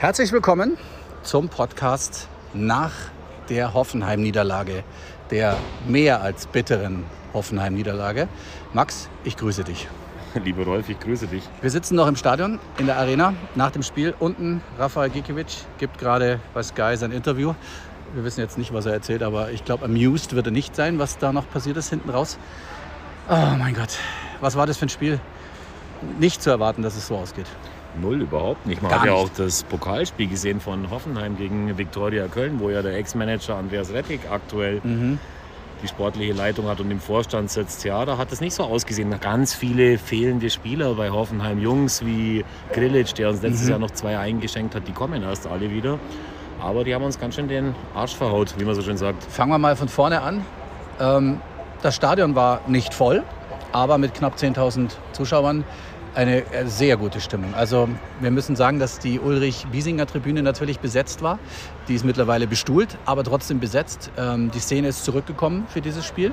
Herzlich willkommen zum Podcast nach der Hoffenheim-Niederlage, der mehr als bitteren Hoffenheim-Niederlage. Max, ich grüße dich. Lieber Rolf, ich grüße dich. Wir sitzen noch im Stadion, in der Arena, nach dem Spiel. Unten Rafael Gikiewicz gibt gerade bei Sky sein Interview. Wir wissen jetzt nicht, was er erzählt, aber ich glaube, amused wird er nicht sein, was da noch passiert ist hinten raus. Oh mein Gott, was war das für ein Spiel? Nicht zu erwarten, dass es so ausgeht. Null überhaupt nicht. Man Gar hat ja nicht. auch das Pokalspiel gesehen von Hoffenheim gegen Viktoria Köln, wo ja der Ex-Manager Andreas Rettig aktuell Mhm. die sportliche Leitung hat und im Vorstand sitzt. Ja, da hat es nicht so ausgesehen. Ganz viele fehlende Spieler bei Hoffenheim. Jungs wie Grilic, der uns letztes Mhm. Jahr noch zwei eingeschenkt hat, die kommen erst alle wieder. Aber die haben uns ganz schön den Arsch verhaut, wie man so schön sagt. Fangen wir mal von vorne an. Ähm, das Stadion war nicht voll, aber mit knapp 10.000 Zuschauern eine äh, sehr gute Stimmung. Also wir müssen sagen, dass die Ulrich-Biesinger-Tribüne natürlich besetzt war. Die ist mittlerweile bestuhlt, aber trotzdem besetzt. Ähm, die Szene ist zurückgekommen für dieses Spiel.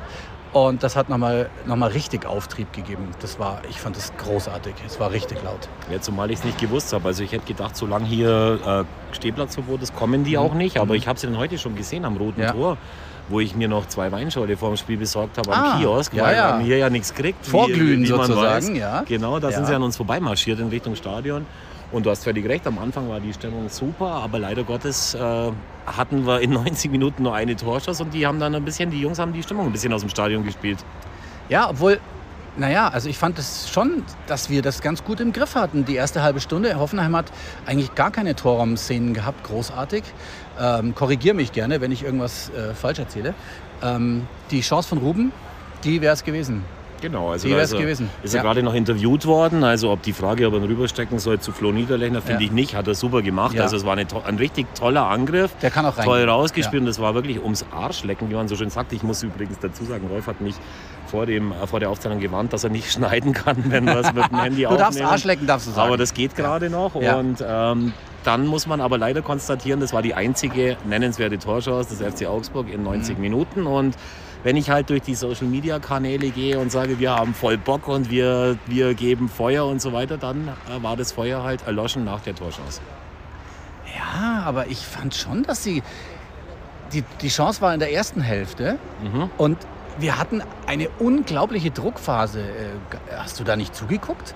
Und das hat nochmal noch mal richtig Auftrieb gegeben. Das war, ich fand das großartig. Es war richtig laut. Ja, zumal ich es nicht gewusst habe. Also ich hätte gedacht, solange hier äh, Stehplatzverbot ist, kommen die Mhm. auch nicht. Aber ich habe sie dann heute schon gesehen am Roten Ja. Tor, wo ich mir noch zwei Weinschorle vor dem Spiel besorgt habe Ah, am Kiosk, ja, weil ja. man hier ja nichts kriegt. wie- Vorglühen wie man sozusagen, weiß. ja. Genau, da Ja. sind sie an uns vorbeimarschiert in Richtung Stadion. Und du hast völlig recht, am Anfang war die Stimmung super, aber leider Gottes äh, hatten wir in 90 Minuten nur eine Torschuss und die haben dann ein bisschen, die Jungs haben die Stimmung ein bisschen aus dem Stadion gespielt. Ja, obwohl, naja, also ich fand es schon, dass wir das ganz gut im Griff hatten. Die erste halbe Stunde. Hoffenheim hat eigentlich gar keine Torraum-Szenen gehabt, großartig. Ähm, Korrigiere mich gerne, wenn ich irgendwas äh, falsch erzähle. Ähm, die Chance von Ruben, die wäre es gewesen. Genau, also da wär's ist er, gewesen. Ist er Ja. gerade noch interviewt worden. Also ob die Frage, ob er rüberstecken soll zu Flo Niederlechner, finde Ja. ich nicht. Hat er super gemacht. Ja. Also es war eine, ein richtig toller Angriff. Der kann auch rein. Toll rausgespielt und das war wirklich ums Arschlecken, wie man so schön sagt. Ich muss übrigens dazu sagen, Rolf hat mich vor, dem, äh, vor der Aufzeichnung gewarnt, dass er nicht schneiden kann, wenn wir es mit dem Handy Du aufnehmen. darfst Arschlecken, darfst du sagen. Aber das geht gerade noch. Und ähm, dann muss man aber leider konstatieren, das war die einzige nennenswerte Torchance des FC Augsburg in 90 Mhm. Minuten. Und wenn ich halt durch die Social Media Kanäle gehe und sage, wir haben voll Bock und wir, wir geben Feuer und so weiter, dann äh, war das Feuer halt erloschen nach der Torchance. Ja, aber ich fand schon, dass sie. Die, die Chance war in der ersten Hälfte Mhm. und wir hatten eine unglaubliche Druckphase. Äh, Hast du da nicht zugeguckt?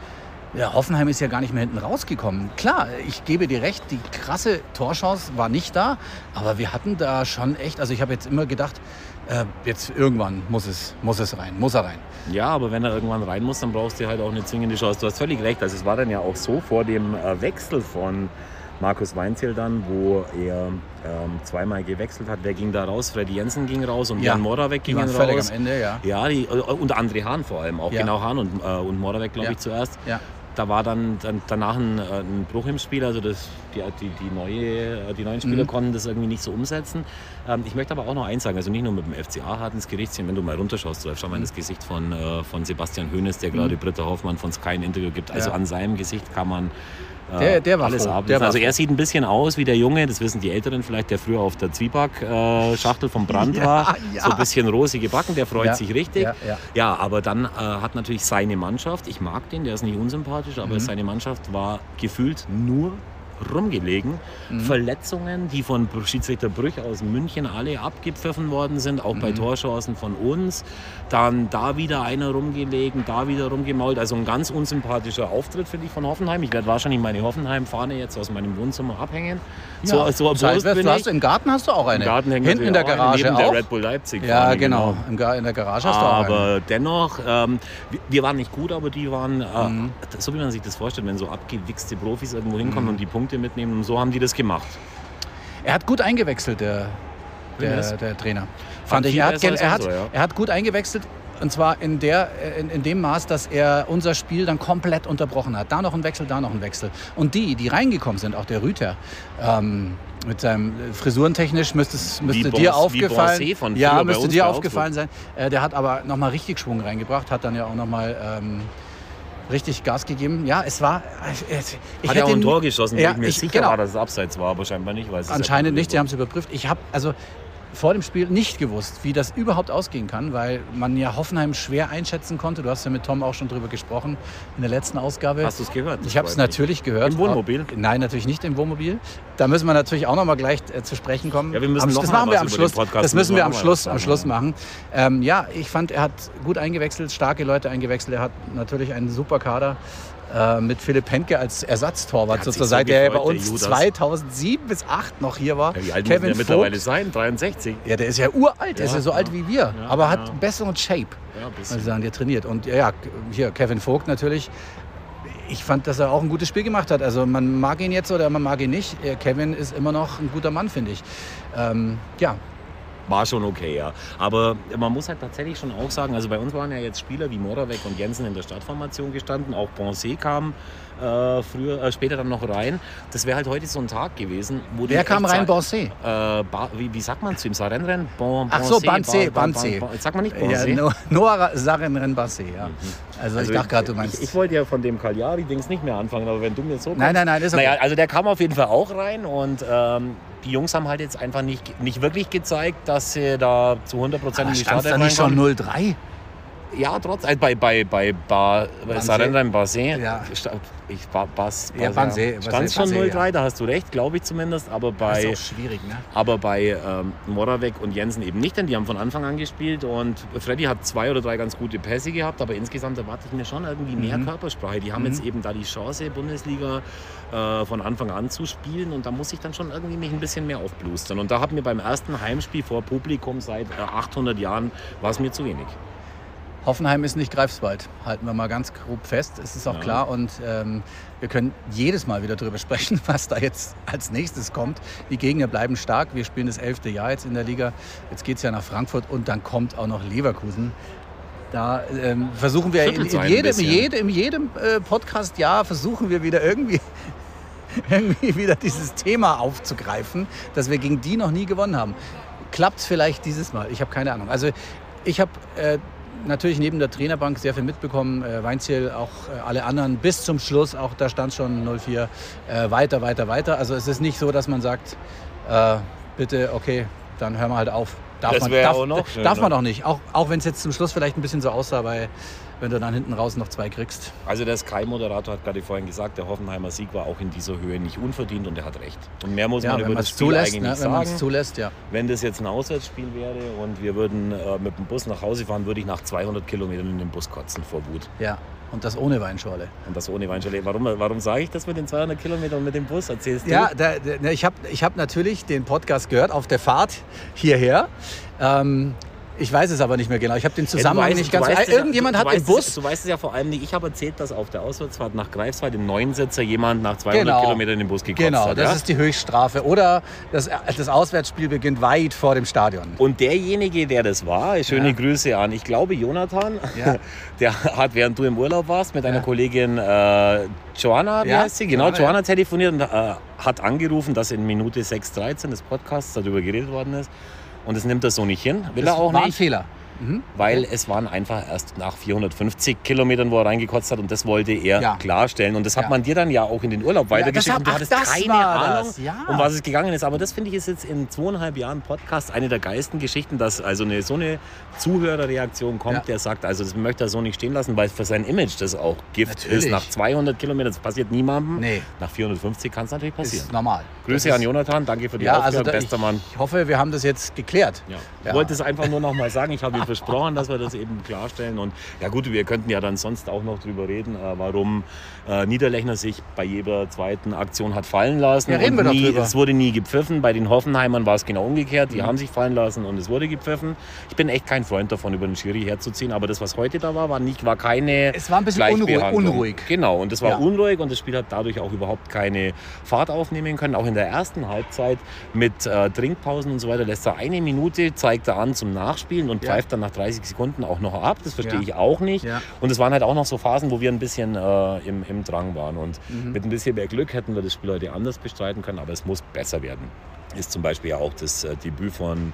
Ja, Hoffenheim ist ja gar nicht mehr hinten rausgekommen. Klar, ich gebe dir recht, die krasse Torchance war nicht da, aber wir hatten da schon echt, also ich habe jetzt immer gedacht, äh, jetzt irgendwann muss es, muss es rein, muss er rein. Ja, aber wenn er irgendwann rein muss, dann brauchst du halt auch eine zwingende Chance. Du hast völlig recht. Also es war dann ja auch so vor dem äh, Wechsel von Markus Weinzel dann, wo er ähm, zweimal gewechselt hat. Wer ging da raus? Freddy Jensen ging raus und Ja, Jan Moravec ging raus. völlig am Ende, ja. Ja, die, äh, und André Hahn vor allem, auch Ja. genau Hahn und, äh, und Moravec, glaube Ja. ich, zuerst. ja. Da war dann, dann danach ein, äh, ein Bruch im Spiel, also das, die, die, die, neue, äh, die neuen Spieler Mhm. konnten das irgendwie nicht so umsetzen. Ähm, ich möchte aber auch noch eins sagen, also nicht nur mit dem FCA hat ins Gericht ziehen, wenn du mal runterschaust, schau mal in Mhm. das Gesicht von, äh, von Sebastian Hönes, der gerade Britta Hoffmann von Sky ein Interview gibt. Also Ja. an seinem Gesicht kann man Der- der war alles froh. Der war Also er froh. sieht ein bisschen aus wie der Junge, das wissen die Älteren vielleicht, der früher auf der Zwieback-Schachtel vom Brand Ja, war. ja. So ein bisschen rosige Backen, der freut Ja, sich richtig. Ja, aber dann äh, hat natürlich seine Mannschaft, ich mag den, der ist nicht unsympathisch, aber Mhm. seine Mannschaft war gefühlt nur rumgelegen. Mhm. Verletzungen, die von Schiedsrichter Brüch aus München alle abgepfiffen worden sind, auch bei Mhm. Torchancen von uns. Dann da wieder einer rumgelegen, da wieder rumgemault. Also ein ganz unsympathischer Auftritt, finde ich, von Hoffenheim. Ich werde wahrscheinlich meine Hoffenheim-Fahne jetzt aus meinem Wohnzimmer abhängen. so, Ja, so Seitwärts, erbost bin du hast. Im Garten hast du auch eine. Im Garten hängt Hinten in der auch eine, Garage neben auch. der Red Bull Leipzig. ja, genau. Im Ga in der Garage hast du auch eine. Aber dennoch, ähm, wir, wir waren nicht gut, aber die waren, äh, Mhm. so wie man sich das vorstellt, wenn so abgewichste Profis irgendwo hinkommen Mhm. und die Punkte mitnehmen. Und so haben die das gemacht. Er hat gut eingewechselt, der, der, der Trainer. Fand Fand ich. Er hat, er, hat, unsere, ja. er hat gut eingewechselt. Und zwar in, der, in, in dem Maß, dass er unser Spiel dann komplett unterbrochen hat. Da noch ein Wechsel, da noch ein Wechsel. Und die, die reingekommen sind, auch der Rüter, ähm, mit seinem äh, Frisurentechnisch müsste, müsste dir aufgefallen Ja, müsste dir aufgefallen sein. Äh, der hat aber nochmal richtig Schwung reingebracht, hat dann ja auch nochmal ähm, richtig Gas gegeben. Ja, es war. äh, Ich Hat ja auch ein Tor geschossen, Ja, ich mir ich- sicher genau. war, dass es abseits war, aber scheinbar nicht. Weil es Anscheinend nicht, die haben es überprüft. Ich habe, also vor dem Spiel nicht gewusst, wie das überhaupt ausgehen kann, weil man ja Hoffenheim schwer einschätzen konnte. Du hast ja mit Tom auch schon drüber gesprochen in der letzten Ausgabe. Hast du es gehört? Ich habe es natürlich gehört. Im Wohnmobil? Nein, natürlich nicht im Wohnmobil. Da müssen wir natürlich auch noch mal gleich äh, zu sprechen kommen. Ja, wir müssen am, noch das machen wir am Schluss. das müssen wir am Schluss, am Schluss machen. Ähm, ja, ich fand, er hat gut eingewechselt, starke Leute eingewechselt. Er hat natürlich einen super Kader äh, mit Philipp Henke als Ersatztorwart Der sozusagen, so der ja bei der uns Judas. 2007 bis 2008 noch hier war. Ja, wie alt Kevin muss der mittlerweile sein? 63? Ja, der ist ja uralt, der ist Ja, ja so ja. alt wie wir, Ja, aber ja. hat besseren Shape. Ja, ein Also bisschen. sagen, der trainiert. Und ja, ja, hier Kevin Vogt natürlich. Ich fand, dass er auch ein gutes Spiel gemacht hat. Also man mag ihn jetzt oder man mag ihn nicht. Äh, Kevin ist immer noch ein guter Mann, finde ich. Ähm, ja, War schon okay, ja. Aber man muss halt tatsächlich schon auch sagen, also bei uns waren ja jetzt Spieler wie Moravec und Jensen in der Startformation gestanden. Auch Bonset kam äh, früher, äh, später dann noch rein. Das wäre halt heute so ein Tag gewesen, wo wer kam rein? Borsé. Äh, ba, wie, wie sagt man zu ihm? Sarenren? Bon, Ach so, Bonset, Banzé, Ba- Ba- Banzé. Ba- Sagt man nicht Ja, Bonset? no, Noah Sarenren Basse, ja. Also, ich dachte gerade, du meinst. Ich, ich wollte ja von dem Cagliari-Dings nicht mehr anfangen, aber wenn du mir so nein, nein, nein, ist okay. Naja, also der kam auf jeden Fall auch rein und ähm, die Jungs haben halt jetzt einfach nicht, nicht wirklich gezeigt, dass sie da zu 100 Prozent in die da Startelf nicht schon reinkommen. 0-3? Ja, trotz, also bei, bei, bei ba, Banzé. Sarendra Basé, Ja. ich, ba, Bas, Ja, Banzé, stand schon Banzé, 0-3, ja. da hast du recht, glaube ich zumindest, aber Das bei, ist auch schwierig, ne? aber bei ähm, Moravec und Jensen eben nicht, denn die haben von Anfang an gespielt und Freddy hat zwei oder drei ganz gute Pässe gehabt, aber insgesamt erwarte ich mir schon irgendwie mehr Mhm. Körpersprache. Die haben Mhm. jetzt eben da die Chance, Bundesliga äh, von Anfang an zu spielen und da muss ich dann schon irgendwie mich ein bisschen mehr aufblustern. Und da hat mir beim ersten Heimspiel vor Publikum seit äh, 800 Jahren war es mir zu wenig. Hoffenheim ist nicht Greifswald, halten wir mal ganz grob fest. Es ist auch Ja. klar und ähm, wir können jedes Mal wieder darüber sprechen, was da jetzt als nächstes kommt. Die Gegner bleiben stark. Wir spielen das elfte Jahr jetzt in der Liga. Jetzt geht es ja nach Frankfurt und dann kommt auch noch Leverkusen. Da ähm, versuchen wir in, in jedem, in jedem äh, Podcast-Jahr versuchen wir wieder irgendwie, irgendwie wieder dieses Thema aufzugreifen, dass wir gegen die noch nie gewonnen haben. Klappt es vielleicht dieses Mal? Ich habe keine Ahnung. Also ich habe äh, natürlich neben der Trainerbank sehr viel mitbekommen. Äh, Weinziel, auch äh, alle anderen bis zum Schluss, auch da stand schon 0-4, äh, weiter, weiter, weiter. Also es ist nicht so, dass man sagt, äh, bitte, okay, dann hören wir halt auf. Darf Das man, darf, auch noch darf man auch nicht. Auch, auch wenn es jetzt zum Schluss vielleicht ein bisschen so aussah, weil wenn du dann hinten raus noch zwei kriegst. Also der Sky-Moderator hat gerade vorhin gesagt, der Hoffenheimer Sieg war auch in dieser Höhe nicht unverdient und er hat recht. Und mehr muss Ja, man wenn über das Spiel zulässt, eigentlich ne? nicht wenn man es sagen. zulässt, ja. Wenn das jetzt ein Auswärtsspiel wäre und wir würden äh, mit dem Bus nach Hause fahren, würde ich nach 200 Kilometern in den Bus kotzen vor Wut. ja. Und das ohne Weinschorle. Und das ohne Weinschale. Warum, warum sage ich das mit den 200 Kilometern mit dem Bus? Erzählst du? Ja, da, da, ne, ich habe ich hab natürlich den Podcast gehört auf der Fahrt hierher. Ähm, ich weiß es aber nicht mehr genau. Ich habe den Ja, Zusammenhang weißt- nicht ganz. weißt es ja- irgendjemand du, hat du im weißt es- Bus. Du weißt es ja vor allem nicht. Ich habe erzählt, dass auf der Auswärtsfahrt nach Greifswald im Neunsitzer jemand nach 200 Genau. Kilometern in den Bus gekotzt Genau, hat. das ja? ist die Höchststrafe. Oder das, das Auswärtsspiel beginnt weit vor dem Stadion. Und derjenige, der das war, schöne Ja. Grüße an, ich glaube Jonathan, Ja. der hat, während du im Urlaub warst, mit deiner Ja. Kollegin äh, Joanna, wie Ja, heißt sie? Genau, Joanna, Joanna, telefoniert und äh, hat angerufen, dass in Minute 6.13 des Podcasts darüber geredet worden ist. Und das nimmt er so nicht hin, will das er auch war ein nicht. Fehler. Mhm. Weil es waren einfach erst nach 450 Kilometern, wo er reingekotzt hat und das wollte er Ja. klarstellen. Und das hat Ja. man dir dann ja auch in den Urlaub weitergeschickt das und du hab- hattest ach, das keine Ahnung, ja. um was es gegangen ist. Aber das finde ich ist jetzt in zweieinhalb Jahren Podcast eine der geilsten Geschichten, dass also eine, so eine Zuhörerreaktion kommt, Ja. der sagt, also das möchte er so nicht stehen lassen, weil für sein Image das auch Gift Natürlich. ist. Nach 200 Kilometern, das passiert niemandem. Nee, Nach 450 kann es natürlich passieren. ist normal. Grüße Das an ist- Jonathan, danke für die Ja, Aufklärung, also da, bester ich, Mann. ich hoffe, wir haben das jetzt geklärt. Ja. Ich Ja. wollte es einfach nur noch mal sagen. Ich habe versprochen, dass wir das eben klarstellen. Und ja gut, wir könnten ja dann sonst auch noch drüber reden, äh, warum äh, Niederlechner sich bei jeder zweiten Aktion hat fallen lassen. Ja, reden wir nie, drüber. Es wurde nie gepfiffen. Bei den Hoffenheimern war es genau umgekehrt. Die Mhm. haben sich fallen lassen und es wurde gepfiffen. Ich bin echt kein Freund davon, über den Schiri herzuziehen. Aber das, was heute da war, war, nicht, war keine Es war ein bisschen unruhig. Unruhig. Genau, und das war Ja. unruhig und das Spiel hat dadurch auch überhaupt keine Fahrt aufnehmen können. Auch in der ersten Halbzeit mit äh, Trinkpausen und so weiter lässt er eine Minute, zeigt er an zum Nachspielen und Ja. pfeift dann nach 30 Sekunden auch noch ab. Das verstehe Ja. ich auch nicht. Ja. Und es waren halt auch noch so Phasen, wo wir ein bisschen äh, im, im Drang waren. Und Mhm. mit ein bisschen mehr Glück hätten wir das Spiel heute anders bestreiten können, aber es muss besser werden. Ist zum Beispiel auch das äh, Debüt von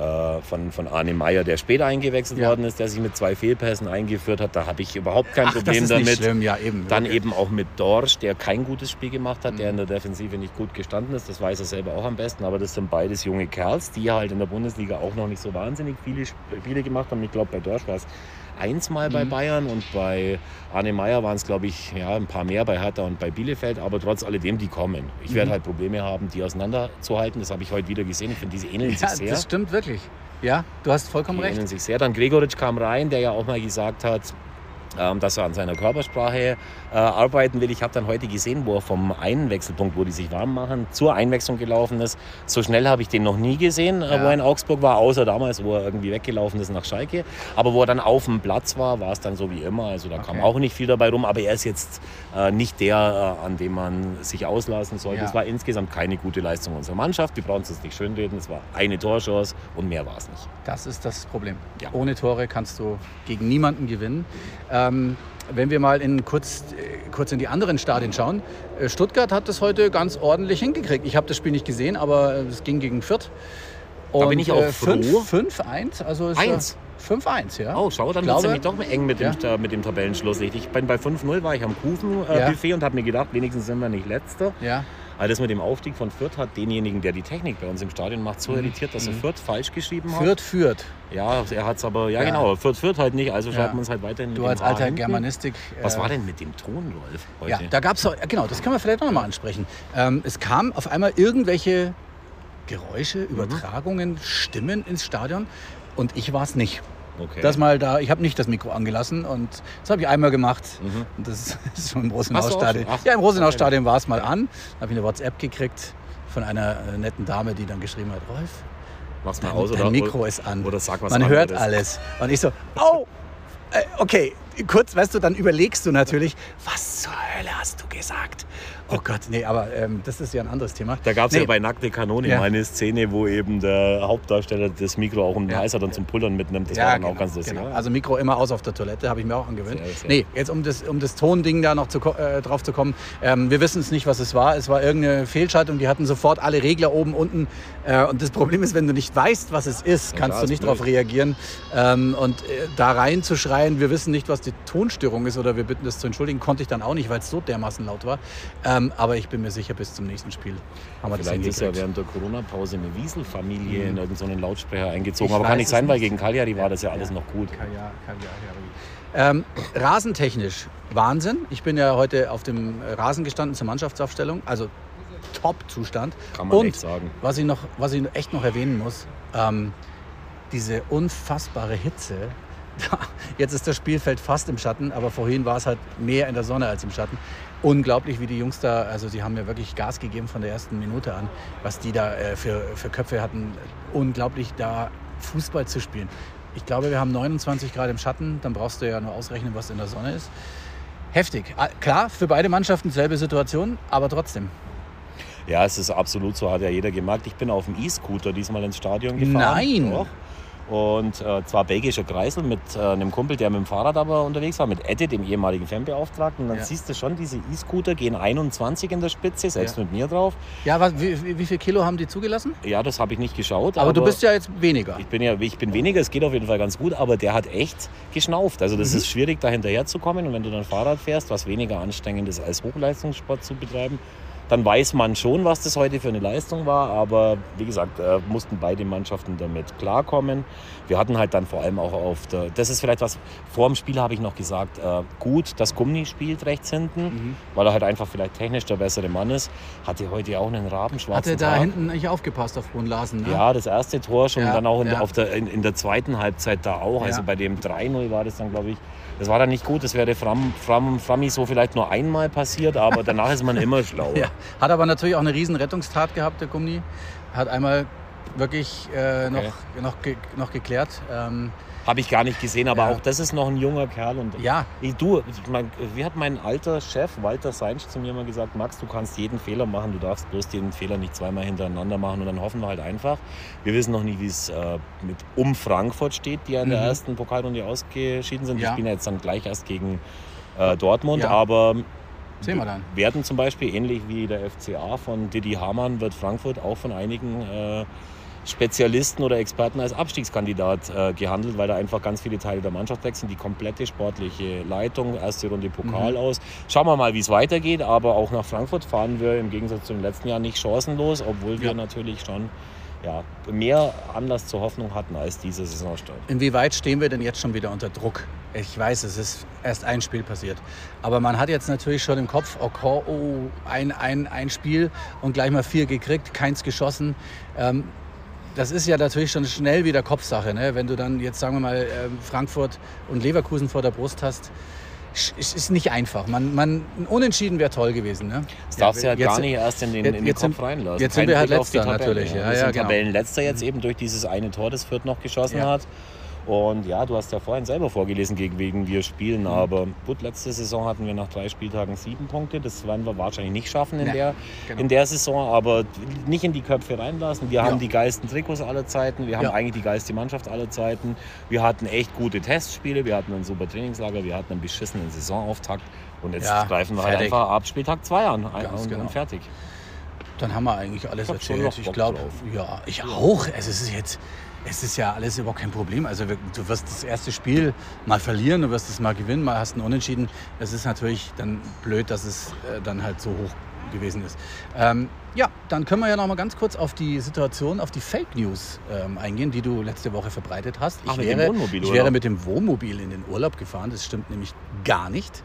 äh, von, von Arne Meyer, der später eingewechselt ja. worden ist, der sich mit zwei Fehlpässen eingeführt hat. Da habe ich überhaupt kein Ach, Problem damit. Schlimm. Ja, eben. Dann okay. eben auch mit Dorsch, der kein gutes Spiel gemacht hat, mhm. der in der Defensive nicht gut gestanden ist. Das weiß er selber auch am besten. Aber das sind beides junge Kerls, die halt in der Bundesliga auch noch nicht so wahnsinnig viele Spiele gemacht haben. Ich glaube, bei Dorsch war es eins mal bei mhm. Bayern und bei Arne Meyer waren es, glaube ich, ja, ein paar mehr bei Hertha und bei Bielefeld, aber trotz alledem, die kommen. Ich werde mhm. halt Probleme haben, die auseinanderzuhalten. Das habe ich heute wieder gesehen. Ich finde, diese ähneln ja, sich sehr. Das stimmt wirklich. Ja, du hast vollkommen die recht. ähneln sich sehr. Dann Gregoritsch kam rein, der ja auch mal gesagt hat, dass er an seiner Körpersprache äh, arbeiten will. Ich habe dann heute gesehen, wo er vom Einwechselpunkt, wo die sich warm machen, zur Einwechslung gelaufen ist. So schnell habe ich den noch nie gesehen, äh, ja. wo er in Augsburg war, außer damals, wo er irgendwie weggelaufen ist nach Schalke. Aber wo er dann auf dem Platz war, war es dann so wie immer. Also da okay. kam auch nicht viel dabei rum. Aber er ist jetzt äh, nicht der, äh, an dem man sich auslassen sollte. Ja. Es war insgesamt keine gute Leistung unserer Mannschaft. Wir brauchen es jetzt nicht schönreden. Es war eine Torchance und mehr war es nicht. Das ist das Problem. Ja. Ohne Tore kannst du gegen niemanden gewinnen. Ähm, wenn wir mal in kurz, äh, kurz in die anderen Stadien schauen, äh, Stuttgart hat das heute ganz ordentlich hingekriegt. Ich habe das Spiel nicht gesehen, aber es ging gegen Fürth. Und, da bin ich auch äh, froh. 5-1, also 1. 5-1, ja. Oh, schau, dann wird es nämlich doch eng mit dem, ja. mit dem Tabellenschluss. Ich bin bei 5-0 war ich am Kuchen-Buffet ja. und habe mir gedacht, wenigstens sind wir nicht Letzter. Ja. Aber das mit dem Aufstieg von Fürth hat denjenigen, der die Technik bei uns im Stadion macht, so mhm. irritiert, dass er mhm. Fürth falsch geschrieben hat. Fürth führt. Ja, er hat es aber, ja, ja, genau, Fürth führt halt nicht, also schreibt man es halt weiterhin Du als alter Germanistik. Was war äh, denn mit dem Ton, Rolf? Heute? Ja, da gab es, genau, das können wir vielleicht noch mal ansprechen. Ähm, es kam auf einmal irgendwelche Geräusche, mhm. Übertragungen, Stimmen ins Stadion und ich war es nicht. Okay. Das mal da, ich habe nicht das Mikro angelassen und das habe ich einmal gemacht. Mhm. Und das ist schon im Rosenhausstadion. Ja, im Rosenhausstadion war es mal an. Da habe ich eine WhatsApp gekriegt von einer äh, netten Dame, die dann geschrieben hat, Rolf, Mach's mal dein, aus, dein oder, Mikro ist an. Oder sag was Man hört alles. Und ich so, oh, äh, okay, kurz, weißt du, dann überlegst du natürlich, was zur Hölle hast du gesagt? Oh Gott, nee, aber ähm, das ist ja ein anderes Thema. Da gab es nee. ja bei Nackte Kanone ja. eine Szene, wo eben der Hauptdarsteller das Mikro auch den ja. Hat und zum Pullern mitnimmt. Das ja, war dann genau, auch ganz lustig. Genau. Also Mikro immer aus auf der Toilette, habe ich mir auch angewöhnt. Sehr, sehr. Nee, jetzt um das, um das Tonding da noch zu, äh, drauf zu kommen. Ähm, wir wissen es nicht, was es war. Es war irgendeine Fehlschaltung. Die hatten sofort alle Regler oben, unten. Äh, und das Problem ist, wenn du nicht weißt, was es ist, kannst klar, du nicht darauf reagieren. Ähm, und äh, da reinzuschreien, wir wissen nicht, was die Tonstörung ist oder wir bitten das zu entschuldigen, konnte ich dann auch nicht, weil es so dermaßen laut war. Ähm, aber ich bin mir sicher, bis zum nächsten Spiel haben wir Vielleicht das ist ja während der Corona-Pause eine Wieselfamilie mhm. in irgendeinen so Lautsprecher eingezogen. Ich Aber kann nicht sein, weil gegen Cagliari war das ja alles ja. noch gut. Ähm, rasentechnisch Wahnsinn. Ich bin ja heute auf dem Rasen gestanden zur Mannschaftsaufstellung. Also Top-Zustand. Kann man Und echt sagen. Was ich, noch, was ich echt noch erwähnen muss, ähm, diese unfassbare Hitze. Jetzt ist das Spielfeld fast im Schatten, aber vorhin war es halt mehr in der Sonne als im Schatten unglaublich, wie die Jungs da, also sie haben ja wirklich Gas gegeben von der ersten Minute an, was die da äh, für, für Köpfe hatten. Unglaublich, da Fußball zu spielen. Ich glaube, wir haben 29 Grad im Schatten, dann brauchst du ja nur ausrechnen, was in der Sonne ist. Heftig. Ah, klar, für beide Mannschaften selbe Situation, aber trotzdem. Ja, es ist absolut so, hat ja jeder gemerkt. Ich bin auf dem E-Scooter diesmal ins Stadion gefahren. Nein! Doch. Und äh, zwar belgischer Kreisel mit äh, einem Kumpel, der mit dem Fahrrad aber unterwegs war, mit Eddie, dem ehemaligen Fanbeauftragten. Und dann ja. siehst du schon, diese E-Scooter gehen 21 in der Spitze, selbst ja. mit mir drauf. Ja, was, wie, wie viel Kilo haben die zugelassen? Ja, das habe ich nicht geschaut. Aber, aber, du bist ja jetzt weniger. Ich bin ja ich bin weniger, es geht auf jeden Fall ganz gut, aber der hat echt geschnauft. Also das mhm. ist schwierig, da hinterher zu kommen. Und wenn du dann Fahrrad fährst, was weniger anstrengend ist, als Hochleistungssport zu betreiben, dann weiß man schon, was das heute für eine Leistung war. Aber wie gesagt, äh, mussten beide Mannschaften damit klarkommen. Wir hatten halt dann vor allem auch auf der, das ist vielleicht was, vor dem Spiel habe ich noch gesagt, äh, gut, dass Gummi spielt rechts hinten, mhm. weil er halt einfach vielleicht technisch der bessere Mann ist. Hatte heute auch einen rabenschwarzen Hatte da Tag. hinten nicht aufgepasst auf Brun Larsen, ne? Ja, das erste Tor schon, ja, dann auch in, ja. auf der, in, in, der zweiten Halbzeit da auch. Also bei dem 3-0 war das dann, glaube ich, das war dann nicht gut. Das wäre Fram, Fram, Frammi so vielleicht nur einmal passiert, aber danach ist man immer schlauer. Ja. Hat aber natürlich auch eine riesen Rettungstat gehabt, der Gummi. Hat einmal wirklich äh, noch, okay. noch, noch geklärt. Ähm, habe ich gar nicht gesehen, aber ja. auch das ist noch ein junger Kerl. Und ja. Ich, du, mein, wie hat mein alter Chef Walter Seinsch zu mir mal gesagt, Max, du kannst jeden Fehler machen, du darfst bloß den Fehler nicht zweimal hintereinander machen und dann hoffen wir halt einfach. Wir wissen noch nicht, wie es äh, mit um Frankfurt steht, die ja in mhm. der ersten Pokalrunde ausgeschieden sind. Ja. Die spielen ja jetzt dann gleich erst gegen äh, Dortmund, ja. aber Sehen wir dann. Werden zum Beispiel, ähnlich wie der FCA von Didi Hamann, wird Frankfurt auch von einigen äh, Spezialisten oder Experten als Abstiegskandidat äh, gehandelt, weil da einfach ganz viele Teile der Mannschaft sind. Die komplette sportliche Leitung, erste Runde Pokal Mhm. aus. Schauen wir mal, wie es weitergeht. Aber auch nach Frankfurt fahren wir im Gegensatz zum letzten Jahr nicht chancenlos, obwohl wir Ja. natürlich schon ja, mehr Anlass zur Hoffnung hatten als diese Saisonstart. Inwieweit stehen wir denn jetzt schon wieder unter Druck? Ich weiß, es ist erst ein Spiel passiert. Aber man hat jetzt natürlich schon im Kopf, okay, oh, ein, ein, ein Spiel und gleich mal vier gekriegt, keins geschossen. Ähm, das ist ja natürlich schon schnell wieder Kopfsache. Ne? Wenn du dann jetzt, sagen wir mal, ähm, Frankfurt und Leverkusen vor der Brust hast, es ist nicht einfach. Man, man, Unentschieden wäre toll gewesen. Ne? Das darfst du ja jetzt- gar nicht erst in den, in den Kopf sind- reinlassen. jetzt sind Kein wir halt Blick Letzter natürlich, ja, wir ja, sind genau. Tabellenletzter jetzt eben durch dieses eine Tor, das Fürth noch geschossen Ja. hat. Und ja, du hast ja vorhin selber vorgelesen, gegen wen wir spielen. Aber gut, letzte Saison hatten wir nach drei Spieltagen sieben Punkte. Das werden wir wahrscheinlich nicht schaffen in, Nee, der, genau. in der Saison. Aber nicht in die Köpfe reinlassen. Wir Ja. haben die geilsten Trikots aller Zeiten. Wir haben Ja. eigentlich die geilste Mannschaft aller Zeiten. Wir hatten echt gute Testspiele. Wir hatten ein super Trainingslager. Wir hatten einen beschissenen Saisonauftakt. Und jetzt Ja, greifen wir halt einfach ab Spieltag zwei an. Ganz und, genau. und fertig. Dann haben wir eigentlich alles Ich erzählt. Ich glaube, ja, ich auch. Es ist jetzt, es ist ja alles überhaupt kein Problem. Also du wirst das erste Spiel mal verlieren, du wirst es mal gewinnen, mal hast einen Unentschieden. Es ist natürlich dann blöd, dass es äh, dann halt so hoch gewesen ist. Ähm, ja, dann können wir ja noch mal ganz kurz auf die Situation, auf die Fake News ähm, eingehen, die du letzte Woche verbreitet hast. Ach, Ich, dem wäre, ich wäre mit dem Wohnmobil in den Urlaub gefahren. Das stimmt nämlich gar nicht.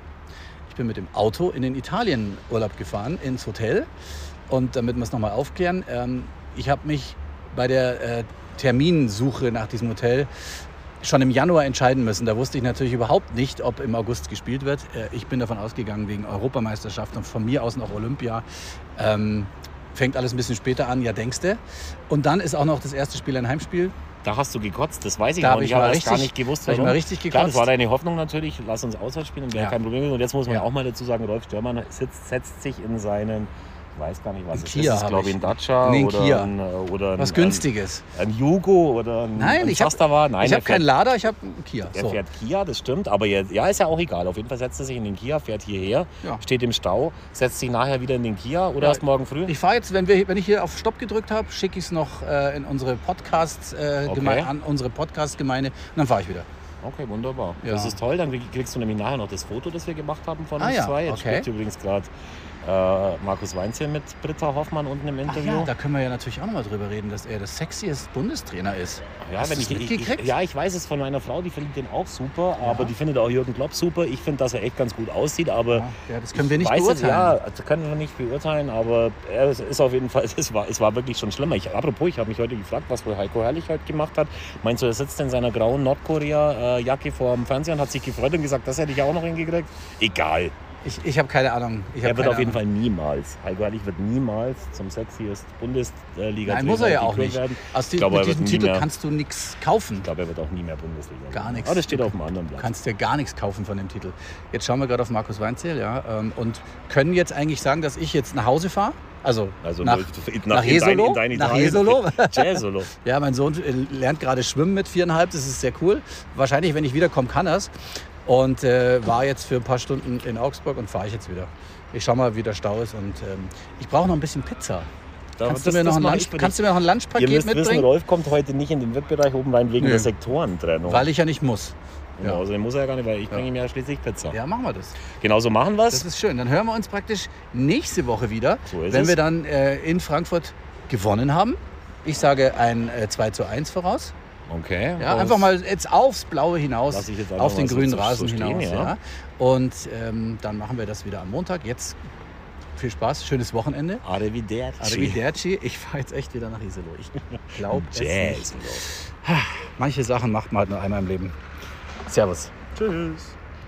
Ich bin mit dem Auto in den Italien Urlaub gefahren, ins Hotel. Und damit wir es nochmal aufklären, ähm, ich habe mich bei der äh, Terminsuche nach diesem Hotel schon im Januar entscheiden müssen. Da wusste ich natürlich überhaupt nicht, ob im August gespielt wird. Äh, ich bin davon ausgegangen, wegen Europameisterschaft und von mir aus noch Olympia. Ähm, fängt alles ein bisschen später an, ja denkste. Und dann ist auch noch das erste Spiel ein Heimspiel. Da hast du gekotzt, das weiß ich Da noch ich habe erst gar richtig- nicht gewusst, da hab ich warum. mal richtig Klar, das gekotzt. war deine Hoffnung natürlich. Lass uns auswärts spielen, wäre Ja. kein Problem. Und jetzt muss man Ja. auch mal dazu sagen, Rolf Störmann sitzt, setzt sich in seinen, weiß gar nicht, was Ein es Kia ist. Das ist, glaube ich, ein Dacia Nee, ein oder, Kia. ein, äh, oder ein, Was Günstiges. Ein, ein Yugo oder ein, Nein, ein ich. Nein, ich habe keinen Lader, ich habe einen Kia. Er So. fährt Kia, das stimmt, aber jetzt, ja, ist ja auch egal. Auf jeden Fall setzt er sich in den Kia, fährt hierher, Ja. steht im Stau, setzt sich nachher wieder in den Kia oder Ja. erst morgen früh. Ich fahre jetzt, wenn, wir, wenn ich hier auf Stopp gedrückt habe, schicke ich es noch äh, in unsere Podcast, äh, Okay. An unsere Podcast-Gemeinde und dann fahre ich wieder. Okay, wunderbar. Ja. Das ist toll. Dann krieg- kriegst du nämlich nachher noch das Foto, das wir gemacht haben von Ah uns ja, zwei. Jetzt okay. spricht übrigens gerade äh, Markus Weinz hier mit Britta Hoffmann unten im Ach Interview. ja, da können wir ja natürlich auch noch mal drüber reden, dass er das sexiest Bundestrainer ist. Ja, Hast wenn ich, ich, mitgekriegt? ich, ja, ich weiß es von meiner Frau, die findet den auch super, Ja. aber die findet auch Jürgen Klopp super. Ich finde, dass er echt ganz gut aussieht, aber Ja, ja, das können wir nicht weiß es, beurteilen. ja, das können wir nicht beurteilen, aber er ist- ist auf jeden Fall, es war, es war wirklich schon schlimmer. Ich, apropos, ich habe mich heute gefragt, was wohl Heiko Herrlich heute gemacht hat. Meinst du, er sitzt in seiner grauen Nordkorea-Jacke vor dem Fernseher und hat sich gefreut und gesagt, das hätte ich auch noch hingekriegt? Egal. Ich, ich habe keine Ahnung. Ich hab Er wird auf jeden Ahnung. Fall niemals, Heiko Herrlich wird niemals zum sexiest Bundesliga Nein, muss er ja auch nicht. werden. Aus die, glaube, mit diesem Titel mehr- kannst du nichts kaufen. Ich glaube, er wird auch nie mehr Bundesliga. Gar nichts. Aber das steht auf dem anderen Du Blatt. kannst dir gar nichts kaufen von dem Titel. Jetzt schauen wir gerade auf Markus Weinzierl, ja, ähm, und können jetzt eigentlich sagen, dass ich jetzt nach Hause fahre. Also, Also nach, nach, nach in Jesolo? dein, in dein Nach. Jesolo? Jesolo. Ja, mein Sohn äh, lernt gerade schwimmen mit viereinhalb. Das ist sehr cool. Wahrscheinlich, wenn ich wiederkomme, kann er es. Und äh, war jetzt für ein paar Stunden in Augsburg und fahre ich jetzt wieder. Ich schau mal, wie der Stau ist. Und ähm, ich brauche noch ein bisschen Pizza. Da- Kannst, das- du, mir noch das ein Lunch, kannst du mir noch ein Ihr Lunchpaket müsst wissen, mitbringen? Rolf kommt heute nicht in den Wettbereich oben rein wegen Nö. der Sektorentrennung. Weil ich ja nicht muss. ja. ja. Also den muss er ja gar nicht, weil ich bringe ihm ja schließlich Pizza. Ja, machen wir das. Genauso machen wir Das es. ist schön. Dann hören wir uns praktisch nächste Woche wieder, So wenn es. wir dann äh, in Frankfurt gewonnen haben. Ich sage ein äh, 2 zu 1 voraus. Okay. Ja, einfach mal jetzt aufs Blaue hinaus, auf den so- grünen so- Rasen stehen, hinaus. ja. Und ähm, dann machen wir das wieder am Montag. Jetzt viel Spaß, schönes Wochenende. Arrivederci. Arrivederci. Ich fahre jetzt echt wieder nach Iselo. Ich glaube es nicht. Jazz. Manche Sachen macht man halt nur einmal im Leben. Servus. Tschüss.